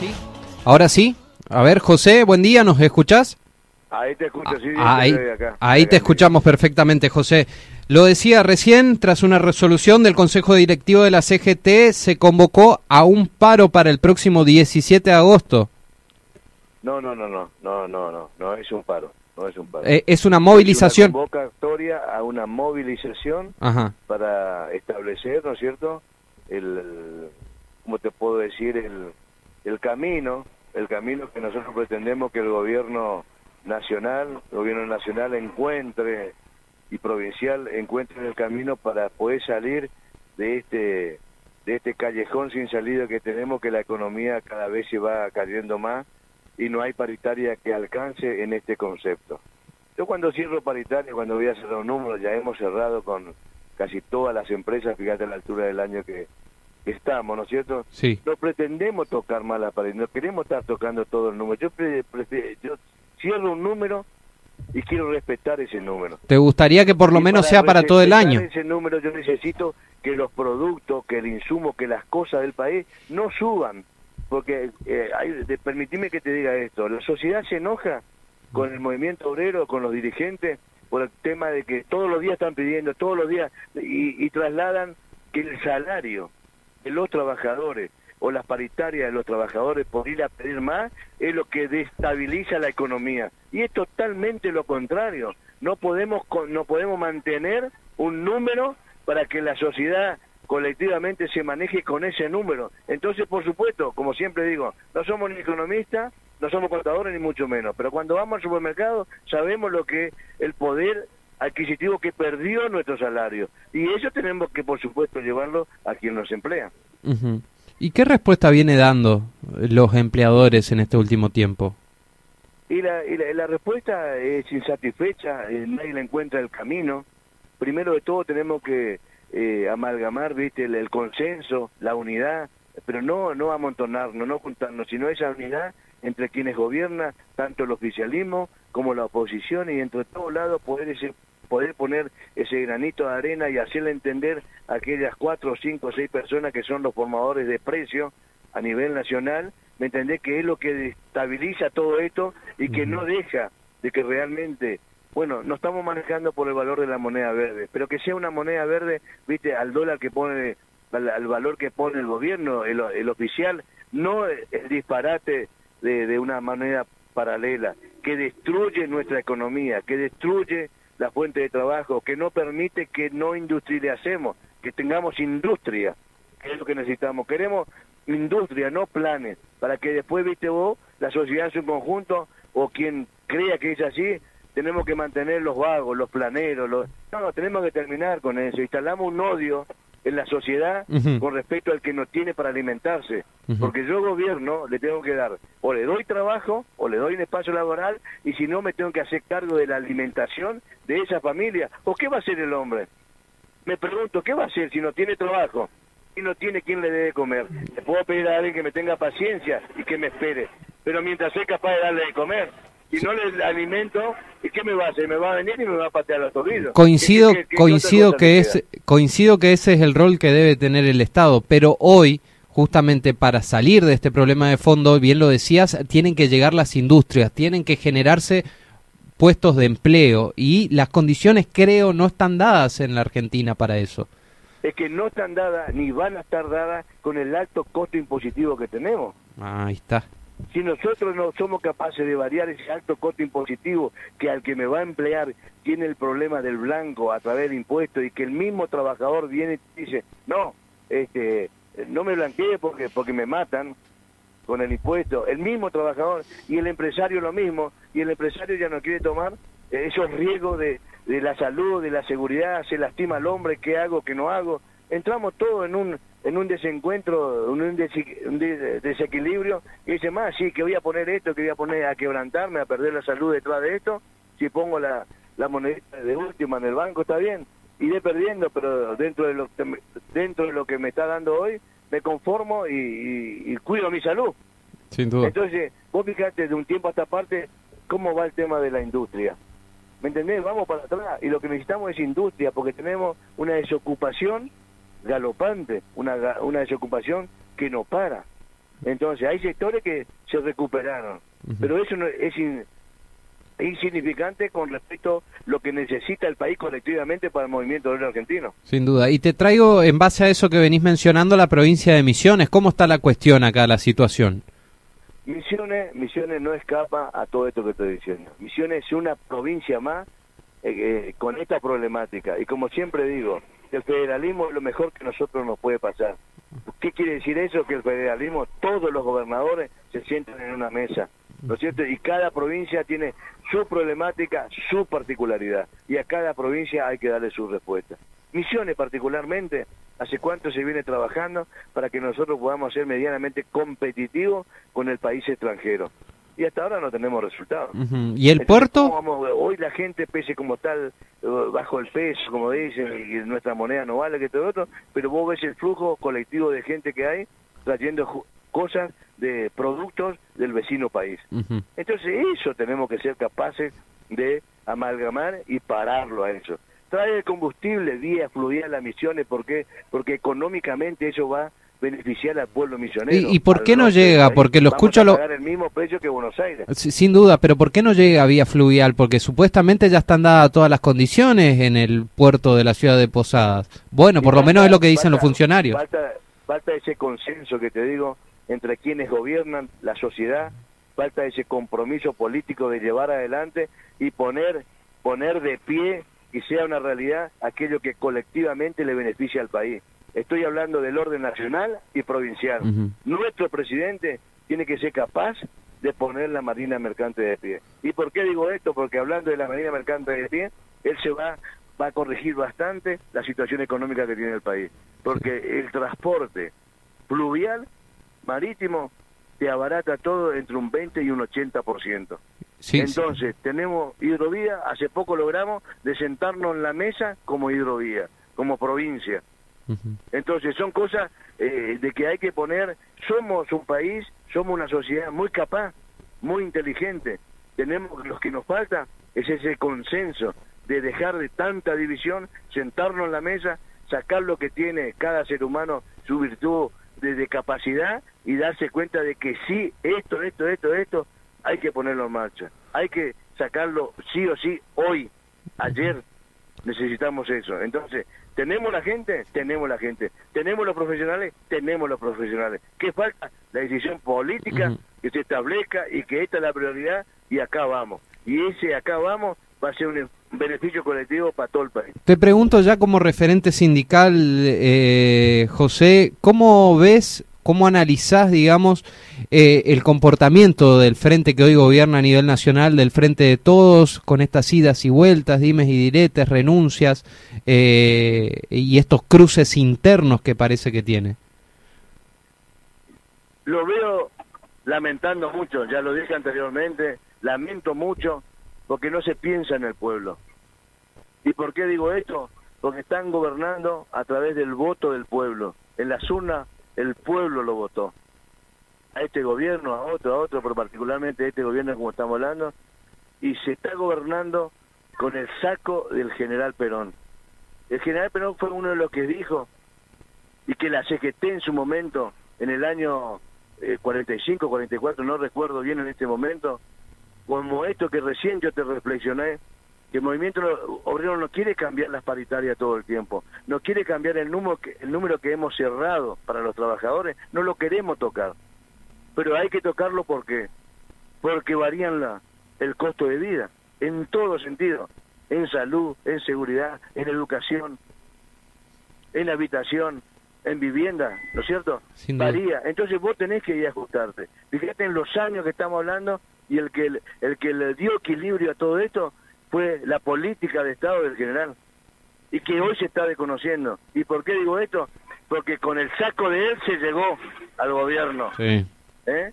sí. Ahora sí. A ver, José, buen día, ¿nos escuchás? Ahí te escucho, sí, Ah, ahí, estoy acá. ahí Acá te escuchamos perfectamente, José. Lo decía recién, tras una resolución del Consejo Directivo de la CGT, se convocó a un paro para el próximo 17 de agosto. No, no, no, no, no, no, no, no es un paro, no es un paro. Eh, es una movilización. Es una convocatoria a una movilización Ajá. para establecer, ¿no es cierto? El, ¿cómo te puedo decir? El, el camino, el camino que nosotros pretendemos que el gobierno nacional, el gobierno nacional encuentre y provincial encuentre el camino para poder salir de este de este callejón sin salida que tenemos que la economía cada vez se va cayendo más y no hay paritaria que alcance en este concepto. Yo cuando cierro paritaria, cuando voy a cerrar un número, ya hemos cerrado con casi todas las empresas, fíjate la altura del año que que estamos, ¿no es cierto? Sí. No pretendemos tocar más la pared, no queremos estar tocando todo el número. Yo, pre- yo cierro un número y quiero respetar ese número. ¿Te gustaría que por lo Y menos sea para todo el año? ese número yo necesito que los productos, que el insumo, que las cosas del país no suban. Porque, eh, hay, de- permitime que te diga esto, la sociedad se enoja con el movimiento obrero, con los dirigentes, por el tema de que todos los días están pidiendo, todos los días, y, y trasladan que el salario de los trabajadores o las paritarias de los trabajadores por ir a pedir más es lo que destabiliza la economía. Y es totalmente lo contrario. No podemos no podemos mantener un número para que la sociedad colectivamente se maneje con ese número. Entonces por supuesto como siempre digo no somos ni economistas no somos contadores ni mucho menos. Pero cuando vamos al supermercado sabemos lo que el poder adquisitivo que perdió nuestro salario y eso tenemos que por supuesto llevarlo a quien nos emplea Ujú. ¿Y qué respuesta viene dando los empleadores en este último tiempo? Y la, y la, la respuesta es insatisfecha, eh, nadie le encuentra el camino. Primero de todo tenemos que eh, amalgamar, viste, el, el consenso, la unidad, pero no no amontonarnos, no juntarnos, sino esa unidad entre quienes gobiernan, tanto el oficialismo como la oposición, y entre todos lados poder ese poder poner ese granito de arena y hacerle entender a aquellas cuatro, cinco, seis personas que son los formadores de precios a nivel nacional, ¿me entendés? Que es lo que destabiliza todo esto y que no deja de que realmente, bueno, no estamos manejando por el valor de la moneda verde, pero que sea una moneda verde, viste, al dólar que pone, al, al valor que pone el gobierno, el, el oficial, no el disparate de, de una moneda paralela, que destruye nuestra economía, que destruye la fuente de trabajo, que no permite que no industrialicemos, que tengamos industria, que es lo que necesitamos. Queremos industria, no planes, para que después, viste vos, la sociedad en su conjunto, o quien crea que es así, tenemos que mantener los vagos, los planeros, los... No, no, tenemos que terminar con eso. Instalamos un odio en la sociedad con respecto al que no tiene para alimentarse. Porque yo gobierno le tengo que dar, o le doy trabajo, o le doy un espacio laboral, y si no me tengo que hacer cargo de la alimentación de esa familia. ¿O qué va a hacer el hombre? Me pregunto, ¿qué va a hacer si no tiene trabajo? Y no tiene quien le debe comer. Le puedo pedir a alguien que me tenga paciencia y que me espere. Pero mientras soy capaz de darle de comer, si no le alimento, ¿y qué me va a hacer? Me va a venir y me va a patear los tobillos. Coincido, ¿Qué- qué- qué- qué coincido que es, coincido que ese es el rol que debe tener el Estado, pero hoy, justamente para salir de este problema de fondo, bien lo decías, tienen que llegar las industrias, tienen que generarse puestos de empleo y las condiciones creo no están dadas en la Argentina para eso. Es que no están dadas ni van a estar dadas con el alto costo impositivo que tenemos. Ahí está. Si nosotros no somos capaces de variar ese alto costo impositivo que al que me va a emplear tiene el problema del blanco a través del impuesto y que el mismo trabajador viene y dice, no, este, no me blanquee porque, porque me matan con el impuesto, el mismo trabajador y el empresario lo mismo, y el empresario ya no quiere tomar eh, esos riesgos de, de la salud, de la seguridad, se lastima al hombre, qué hago, qué no hago, entramos todos en un en un desencuentro, en un, un de- desequilibrio, y dice más, sí, que voy a poner esto, que voy a poner a quebrantarme, a perder la salud detrás de esto, si pongo la, la monedita de última en el banco, está bien, iré perdiendo, pero dentro de lo que me, dentro de lo que me está dando hoy, me conformo y, y- y cuido mi salud. Sin duda. Entonces, vos fijate de un tiempo a esta parte cómo va el tema de la industria. ¿Me entendés? Vamos para atrás y lo que necesitamos es industria porque tenemos una desocupación galopante, una, una desocupación que no para. Entonces, hay sectores que se recuperaron, pero eso no, es insignificante con respecto a lo que necesita el país colectivamente para el movimiento obrero argentino. Sin duda. Y te traigo, en base a eso que venís mencionando, la provincia de Misiones. ¿Cómo está la cuestión acá, la situación? Misiones, Misiones no escapa a todo esto que estoy diciendo. Misiones es una provincia más eh, eh, con esta problemática. Y como siempre digo, el federalismo es lo mejor que nosotros nos puede pasar. ¿Qué quiere decir eso? Que el federalismo, todos los gobernadores se sientan en una mesa, ¿no es cierto? Y cada provincia tiene su problemática, su particularidad, y a cada provincia hay que darle su respuesta. Misiones particularmente, ¿hace cuánto se viene trabajando para que nosotros podamos ser medianamente competitivos con el país extranjero? Y hasta ahora no tenemos resultados. ¿Y el puerto? hoy la gente pese como tal, eh, bajo el peso, como dicen, y nuestra moneda no vale que todo otro, pero vos ves el flujo colectivo de gente que hay trayendo cosas de productos del vecino país. Entonces eso tenemos que ser capaces de amalgamar y pararlo a eso. Trae el combustible vía fluvial a Misiones, ¿por Porque económicamente eso va beneficiar al pueblo misionero. ¿Y, por qué no llega? Porque lo escucho... lo... el mismo precio que Buenos Aires. Sin duda, pero ¿por qué no llega vía fluvial? Porque supuestamente ya están dadas todas las condiciones en el puerto de la ciudad de Posadas. Bueno, por lo menos es lo que dicen los funcionarios. Falta, falta ese consenso que te digo entre quienes gobiernan la sociedad, falta ese compromiso político de llevar adelante y poner, poner de pie y sea una realidad aquello que colectivamente le beneficia al país. Estoy hablando del orden nacional y provincial. Nuestro presidente tiene que ser capaz de poner la Marina Mercante de pie. ¿Y por qué digo esto? Porque hablando de la Marina Mercante de pie, él se va, va a corregir bastante la situación económica que tiene el país. Porque el transporte fluvial, marítimo, te abarata todo entre un 20 y un 80%. Sí, Entonces, tenemos hidrovía, hace poco logramos de sentarnos en la mesa como hidrovía, como provincia. Entonces son cosas eh, de que hay que poner, somos un país, somos una sociedad muy capaz, muy inteligente. Tenemos, lo que nos falta es ese consenso de dejar de tanta división, sentarnos en la mesa, sacar lo que tiene cada ser humano, su virtud de, capacidad y darse cuenta de que sí, esto, esto, esto, esto, hay que ponerlo en marcha. Hay que sacarlo sí o sí hoy, ayer, necesitamos eso. Entonces, ¿tenemos la gente? Tenemos la gente. ¿Tenemos los profesionales? Tenemos los profesionales. ¿Qué falta? La decisión política que se establezca y que esta es la prioridad y acá vamos. Y ese acá vamos va a ser un beneficio colectivo para todo el país. Te pregunto ya como referente sindical, eh, José, ¿cómo ves ¿Cómo analizás, digamos, eh, el comportamiento del frente que hoy gobierna a nivel nacional, del frente de todos, con estas idas y vueltas, dimes y diretes, renuncias eh, y estos cruces internos que parece que tiene? Lo veo lamentando mucho, ya lo dije anteriormente, lamento mucho porque no se piensa en el pueblo. ¿Y por qué digo esto? Porque están gobernando a través del voto del pueblo. En las urnas el pueblo lo votó. A este gobierno, a otro, a otro, pero particularmente a este gobierno como estamos hablando, y se está gobernando con el saco del general Perón. El general Perón fue uno de los que dijo, y que la CGT en su momento, en el año 45, eh, 44, no recuerdo bien en este momento, como esto que recién yo te reflexioné, que el movimiento obrero no quiere cambiar las paritarias todo el tiempo, no quiere cambiar el número que, el número que hemos cerrado para los trabajadores, no lo queremos tocar. Pero hay que tocarlo porque porque varían la, el costo de vida en todo sentido, en salud, en seguridad, en educación, en habitación, en vivienda, ¿no es cierto? Varía. Entonces vos tenés que ir a ajustarte. Fíjate en los años que estamos hablando y el que el que le dio equilibrio a todo esto fue la política de Estado del general y que hoy se está desconociendo. ¿Y por qué digo esto? Porque con el saco de él se llegó al gobierno. ¿Eh?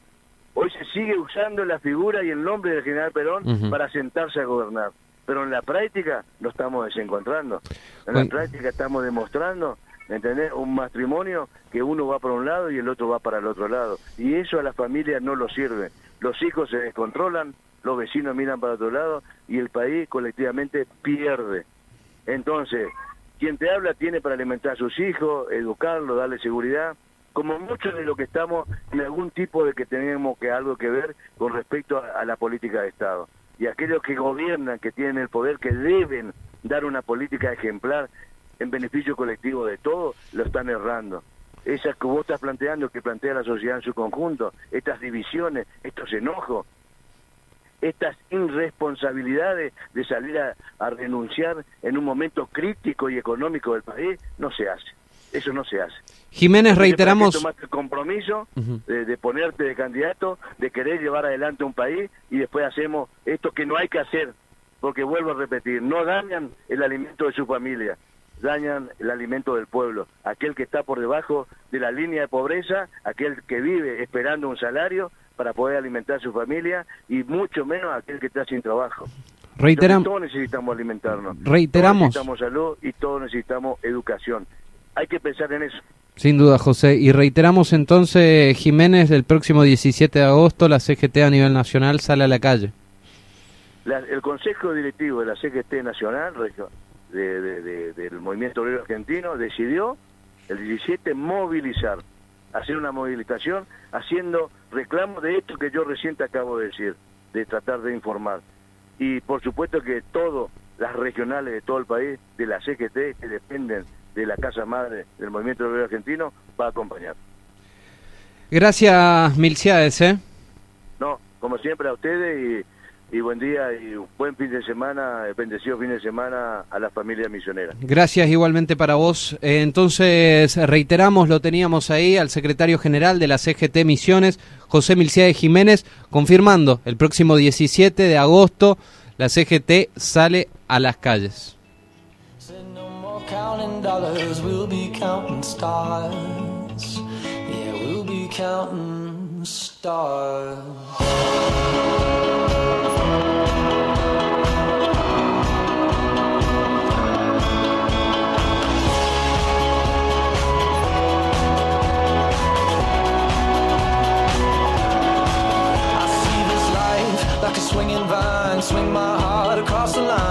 Hoy se sigue usando la figura y el nombre del general Perón para sentarse a gobernar. Pero en la práctica lo estamos desencontrando. En la práctica estamos demostrando, ¿entendés? Un matrimonio que uno va para un lado y el otro va para el otro lado. Y eso a la familia no lo sirve. Los hijos se descontrolan, los vecinos miran para otro lado y el país colectivamente pierde. Entonces, quien te habla tiene para alimentar a sus hijos, educarlos, darle seguridad, como muchos de los que estamos en algún tipo de que tenemos que algo que ver con respecto a, a la política de Estado. Y aquellos que gobiernan, que tienen el poder, que deben dar una política ejemplar en beneficio colectivo de todos, lo están errando. Esas que vos estás planteando, que plantea la sociedad en su conjunto, estas divisiones, estos enojos, estas irresponsabilidades de salir a, a renunciar en un momento crítico y económico del país, no se hace. Eso no se hace. Jiménez, reiteramos... ¿para qué tomaste el compromiso de, de ponerte de candidato, de querer llevar adelante un país y después hacemos esto que no hay que hacer, porque vuelvo a repetir, no dañan el alimento de su familia, dañan el alimento del pueblo, aquel que está por debajo de la línea de pobreza, aquel que vive esperando un salario para poder alimentar a su familia y mucho menos aquel que está sin trabajo. Reiteram- Entonces, todos necesitamos alimentarnos. Reiteramos. Todos necesitamos salud y todos necesitamos educación. Hay que pensar en eso. Sin duda, José. Y reiteramos entonces, Jiménez, el próximo 17 de agosto la CGT a nivel nacional sale a la calle. La- el Consejo Directivo de la CGT Nacional de- de- del Movimiento Obrero Argentino decidió el 17 movilizar, hacer una movilización haciendo reclamo de esto que yo recién te acabo de decir, de tratar de informar. Y por supuesto que todas las regionales de todo el país, de la CGT, que dependen de la Casa Madre del Movimiento Obrero Argentino, va a acompañar. Gracias, Milciades, ¿eh? No, como siempre a ustedes y, y buen día y un buen fin de semana, bendecido fin de semana a la familia misionera. Gracias igualmente para vos. Eh, entonces, reiteramos, lo teníamos ahí al secretario general de la CGT Misiones, José Milciades Jiménez, confirmando el próximo 17 de agosto la CGT sale a las calles. Swinging vine, swing my heart across the line.